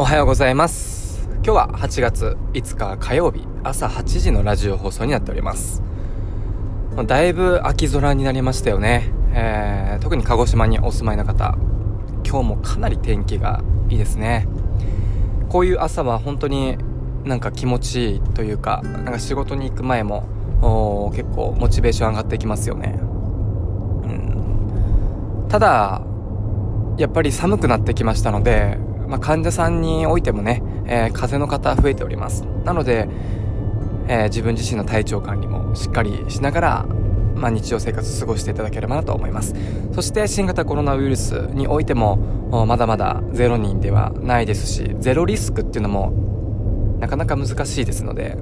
おはようございます。今日は8月5日火曜日朝8時のラジオ放送になっております。だいぶ秋空になりましたよね、えー、特に鹿児島にお住まいの方今日もかなり天気がいいですね。こういう朝は本当になんか気持ちいいというかなんか仕事に行く前も結構モチベーション上がってきますよね、うん、ただやっぱり寒くなってきましたのでまあ、患者さんにおいてもね、えー、風邪の方増えております。なので、えー、自分自身の体調管理もしっかりしながら、まあ、日常生活過ごしていただければなと思います。そして新型コロナウイルスにおいても、まだまだゼロ人ではないですし、ゼロリスクっていうのもなかなか難しいですので、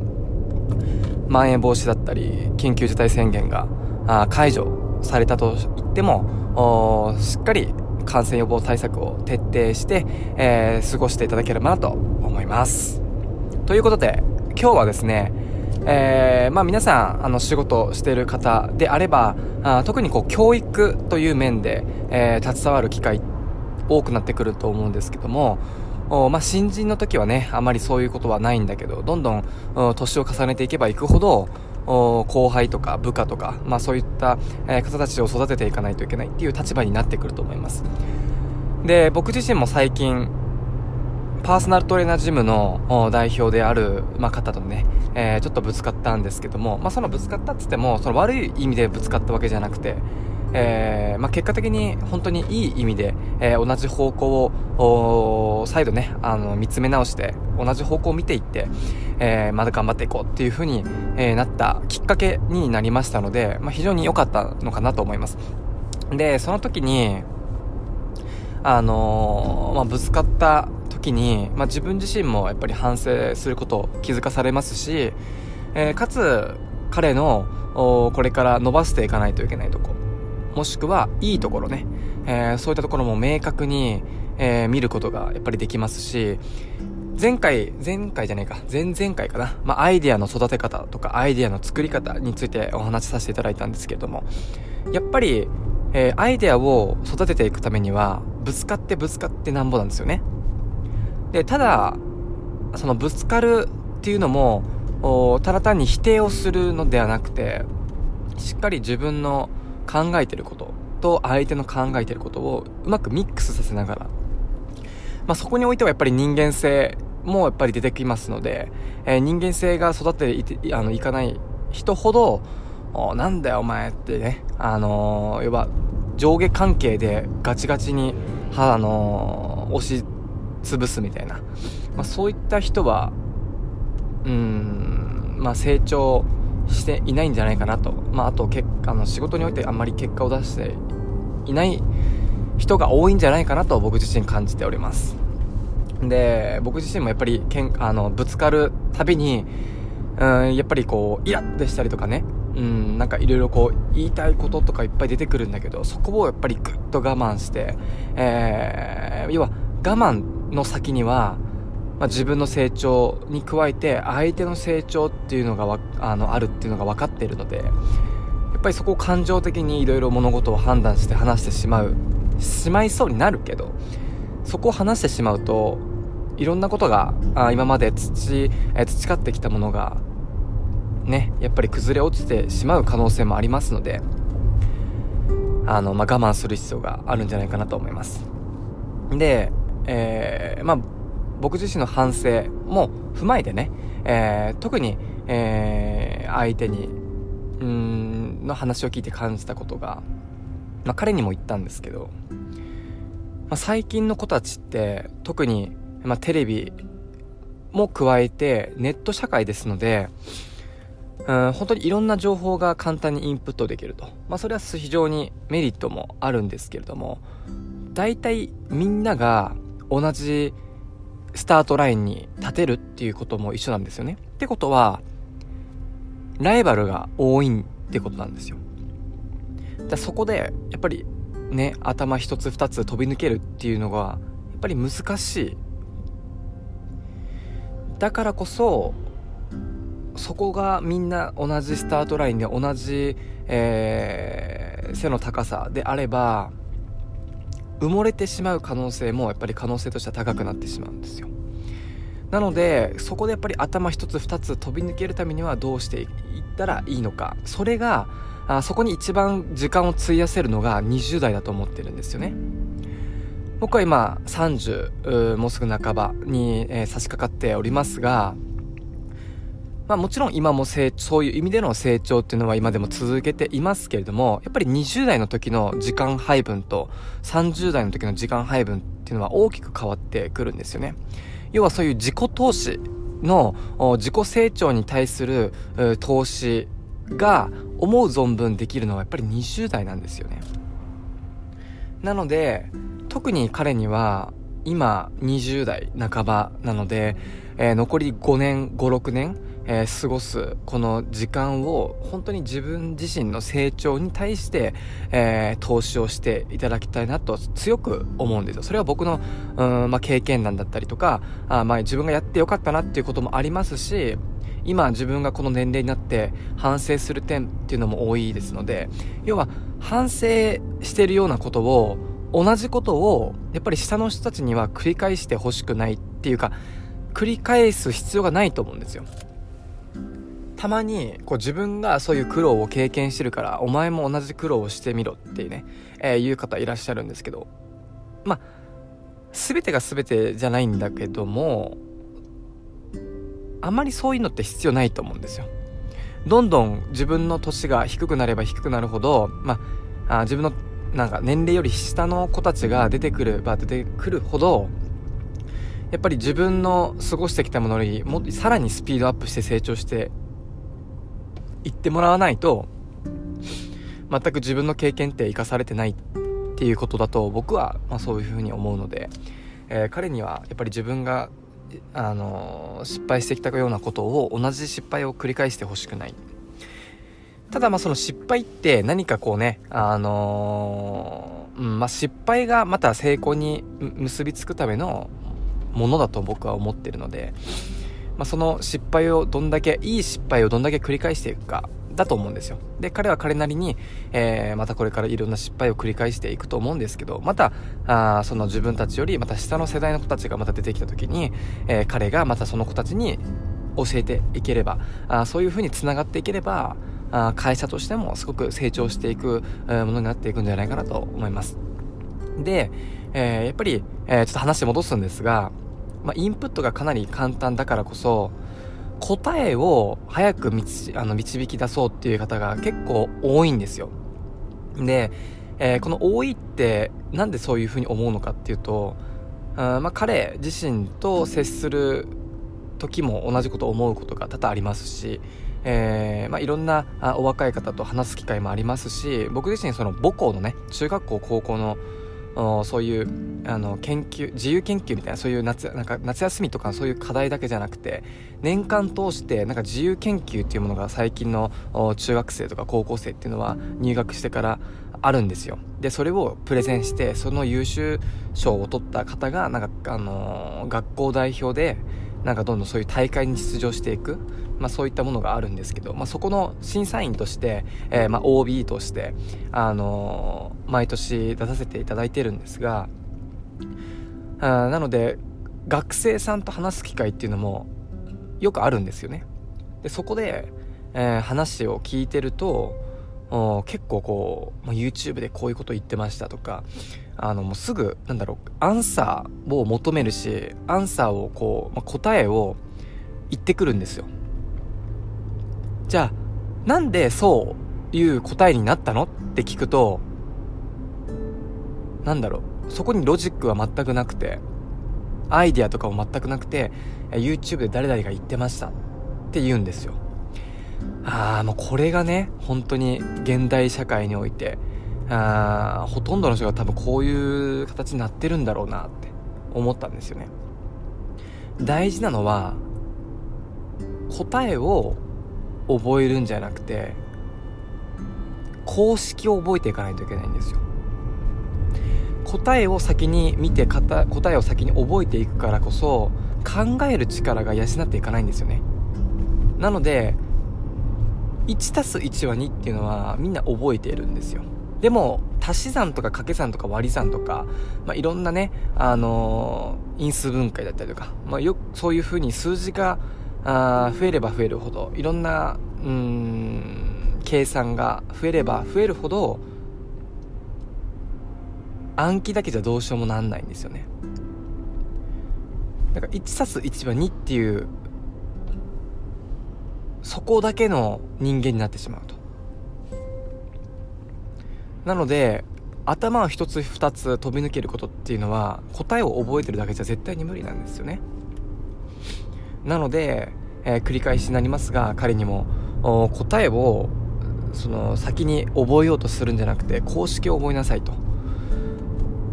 まん延防止だったり、緊急事態宣言が解除されたと言っても、しっかり感染予防対策を徹底して、えー、過ごしていただければなと思います。ということで、今日はですね、えー、まあ皆さん、あの、仕事している方であれば、あ特にこう、教育という面で、えー、携わる機会多くなってくると思うんですけども、おまあ、新人の時はね、あまりそういうことはないんだけど、どんどん、年を重ねていけばいくほど、後輩とか部下とか、まあ、そういった、え方たちを育てていかないといけないっていう立場になってくると思います。で僕自身も最近パーソナルトレーナージムの代表である、まあ、方とね、えー、ちょっとぶつかったんですけども、まあ、そのぶつかったっつってもその悪い意味でぶつかったわけじゃなくてえー、まあ、結果的に本当にいい意味で、えー、同じ方向を再度ねあの見つめ直して同じ方向を見ていって、えー、まだ頑張っていこうっていう風に、えなったきっかけになりましたので、まあ、非常に良かったのかなと思います。でその時にあのまあ、ぶつかった時に、ま、自分自身もやっぱり反省することを気づかされますし、えかつ彼のこれから伸ばしていかないといけないとこもしくはいいところね、えー、そういったところも明確に、えー、見ることがやっぱりできますし、前回、前回じゃないか、前々回かな、まあ、アイデアの育て方とかアイデアの作り方についてお話しさせていただいたんですけれども、やっぱり、えー、アイデアを育てていくためには、ぶつかってぶつかってなんぼなんですよね。で、ただ、そのぶつかるっていうのも、ただ単に否定をするのではなくて、しっかり自分の考えてることと相手の考えてることをうまくミックスさせながら、まあ、そこにおいてはやっぱり人間性もやっぱり出てきますので、えー、人間性が育っていてあのいかない人ほどなんだよお前ってね、あのー、要は上下関係でガチガチに、あのー、押し潰すみたいな、まあ、そういった人はうん、まあ、成長していないんじゃないかなと。まあ、あと、結あの、仕事においてあんまり結果を出していない人が多いんじゃないかなと僕自身感じております。で、僕自身もやっぱりけん、あの、ぶつかるたびに、うん、やっぱりこう、イラッとしたりとかね、うん、なんかいろいろこう、言いたいこととかいっぱい出てくるんだけど、そこをやっぱりぐっと我慢して、えー、要は、我慢の先には、まあ、自分の成長に加えて相手の成長っていうのがあのあるっていうのが分かっているのでやっぱりそこを感情的にいろいろ物事を判断して話してしまうしまいそうになるけどそこを話してしまうといろんなことがあ今まで土、え培ってきたものがねやっぱり崩れ落ちてしまう可能性もありますのであの、まあ、我慢する必要があるんじゃないかなと思います。で、えー、まあ僕自身の反省も踏まえてね、えー、特に、えー、相手に、うん、の話を聞いて感じたことが、まあ、彼にも言ったんですけど、まあ、最近の子たちって特に、まあ、テレビも加えてネット社会ですので、うん、本当にいろんな情報が簡単にインプットできると。まあ、それは非常にメリットもあるんですけれども、大体みんなが同じスタートラインに立てるっていうことも一緒なんですよね。ってことは、ライバルが多いってことなんですよ。だそこで、やっぱりね、頭一つ二つ飛び抜けるっていうのが、やっぱり難しい。だからこそ、そこがみんな同じスタートラインで同じ、えー、背の高さであれば、埋もれてしまう可能性もやっぱり可能性としては高くなってしまうんですよ。なのでそこでやっぱり頭一つ二つ飛び抜けるためにはどうしていったらいいのか。それがあそこに一番時間を費やせるのが20代だと思ってるんですよね。僕は今30もうすぐ半ばに、えー、差し掛かっておりますがまあもちろん今も成そういう意味での成長っていうのは今でも続けていますけれども、やっぱり20代の時の時間配分と30代の時の時間配分っていうのは大きく変わってくるんですよね。要はそういう自己投資の自己成長に対する投資が思う存分できるのはやっぱり20代なんですよね。なので、特に彼には今20代半ばなので、えー、残り5年、5、6年、えー、過ごすこの時間を本当に自分自身の成長に対して、えー、投資をしていただきたいなと強く思うんですよ。それは僕の、うんまあ、経験談だったりとか、あまあ、自分がやってよかったなっていうこともありますし、今自分がこの年齢になって反省する点っていうのも多いですので、要は反省してるようなことを同じことをやっぱり下の人たちには繰り返してほしくないっていうか繰り返す必要がないと思うんですよたまにこう自分がそういう苦労を経験してるからお前も同じ苦労をしてみろっていうね、えー、いう方いらっしゃるんですけどまあ全てが全てじゃないんだけどもあまりそういうのって必要ないと思うんですよ。どんどん自分の年が低くなれば低くなるほど、まあ、あ自分のなんか年齢より下の子たちが出てくるば出てくるほどやっぱり自分の過ごしてきたものよりもさらにスピードアップして成長して言ってもらわないと、全く自分の経験って生かされてないっていうことだと僕は、まあ、そういうふうに思うので、えー、彼にはやっぱり自分が、あのー、失敗してきたようなことを同じ失敗を繰り返してほしくない。ただまあその失敗って何かこうね、あのー、うんまあ、失敗がまた成功に結びつくためのものだと僕は思ってるので、まあ、その失敗をどんだけ、いい失敗をどんだけ繰り返していくか、だと思うんですよ。で、彼は彼なりに、えー、またこれからいろんな失敗を繰り返していくと思うんですけど、また、あその自分たちより、また下の世代の子たちがまた出てきた時に、えー、彼がまたその子たちに教えていければ、あそういう風に繋がっていければ、あ会社としてもすごく成長していく、え、ものになっていくんじゃないかなと思います。で、えー、やっぱり、えー、ちょっと話戻すんですが、まあ、インプットがかなり簡単だからこそ、答えを早くあの導き出そうっていう方が結構多いんですよ。で、えー、この多いってなんでそういうふうに思うのかっていうと、あまあ、彼自身と接する時も同じこと思うことが多々ありますし、えーまあ、いろんなお若い方と話す機会もありますし僕自身その母校のね中学校高校のそういうあの研究自由研究みたいなそういう夏なんか夏休みとかそういう課題だけじゃなくて年間通してなんか自由研究っていうものが最近の中学生とか高校生っていうのは入学してからあるんですよ。でそれをプレゼンしてその優秀賞を取った方がなんか、あのー、学校代表でなんかどんどんそういう大会に出場していく。まあ、そういったものがあるんですけど、まあ、そこの審査員として、えー、まあ、OB として、あのー、毎年出させていただいてるんですが、あなので、学生さんと話す機会っていうのもよくあるんですよね。で、そこで、えー、話を聞いてると、結構こう、まあ、YouTube でこういうこと言ってましたとか、あの、もうすぐ、なんだろう、アンサーを求めるし、アンサーをこう、まあ、答えを言ってくるんですよ。じゃあ、なんでそういう答えになったの？って聞くと、なんだろう、そこにロジックは全くなくて、アイディアとかも全くなくて、YouTube で誰々が言ってましたって言うんですよ。ああ、もうこれがね、本当に現代社会において、あほとんどの人が多分こういう形になってるんだろうなって思ったんですよね。大事なのは、答えを覚えるんじゃなくて公式を覚えていかないといけないんですよ。答えを先に見て答えを先に覚えていくからこそ考える力が養っていかないんですよね。なので 1+1 は2っていうのはみんな覚えているんですよ。でも足し算とか掛け算とか割り算とか、まあ、いろんなね、あのー、因数分解だったりとか、まあ、よそういうふうに数字があ増えれば増えるほどいろんなうん計算が増えれば増えるほど暗記だけじゃどうしようもなんないんですよね。だから 1+1 は2っていうそこだけの人間になってしまうと。なので頭を一つ二つ飛び抜けることっていうのは答えを覚えてるだけじゃ絶対に無理なんですよね。なので、えー、繰り返しになりますが彼にも答えをその先に覚えようとするんじゃなくて公式を覚えなさいと。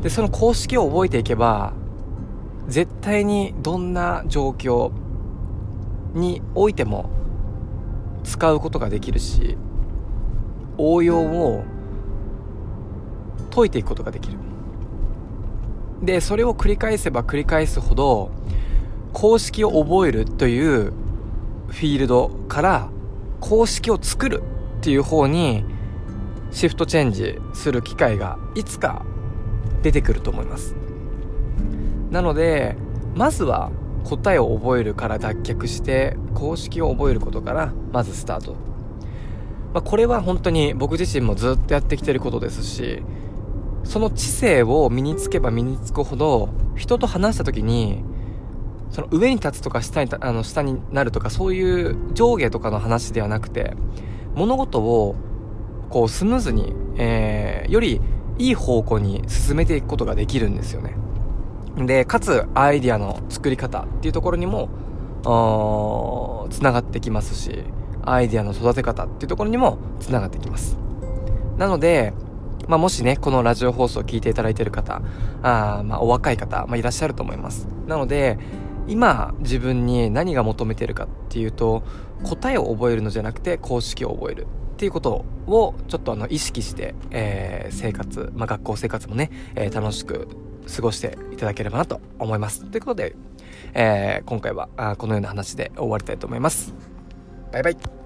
でその公式を覚えていけば絶対にどんな状況においても使うことができるし応用を解いていくことができる。でそれを繰り返せば繰り返すほど公式を覚えるというフィールドから公式を作るっていう方にシフトチェンジする機会がいつか出てくると思います。なのでまずは答えを覚えるから脱却して公式を覚えることからまずスタート、まあ、これは本当に僕自身もずっとやってきてることですしその知性を身につけば身につくほど人と話した時にその上に立つとか下にあの下になるとかそういう上下とかの話ではなくて物事をこうスムーズに、えー、よりいい方向に進めていくことができるんですよね。で、かつアイディアの作り方っていうところにも、つながってきますし、アイディアの育て方っていうところにもつながってきます。なので、まあ、もしね、このラジオ放送を聞いていただいている方、あまあ、お若い方、まあ、いらっしゃると思います。なので、今自分に何が求めてるかっていうと、答えを覚えるのじゃなくて公式を覚える。っていうことをちょっとあの意識して、えー、生活、まあ、学校生活もね、えー、楽しく過ごしていただければなと思います。ということで、えー、今回はあこのような話で終わりたいと思います。バイバイ。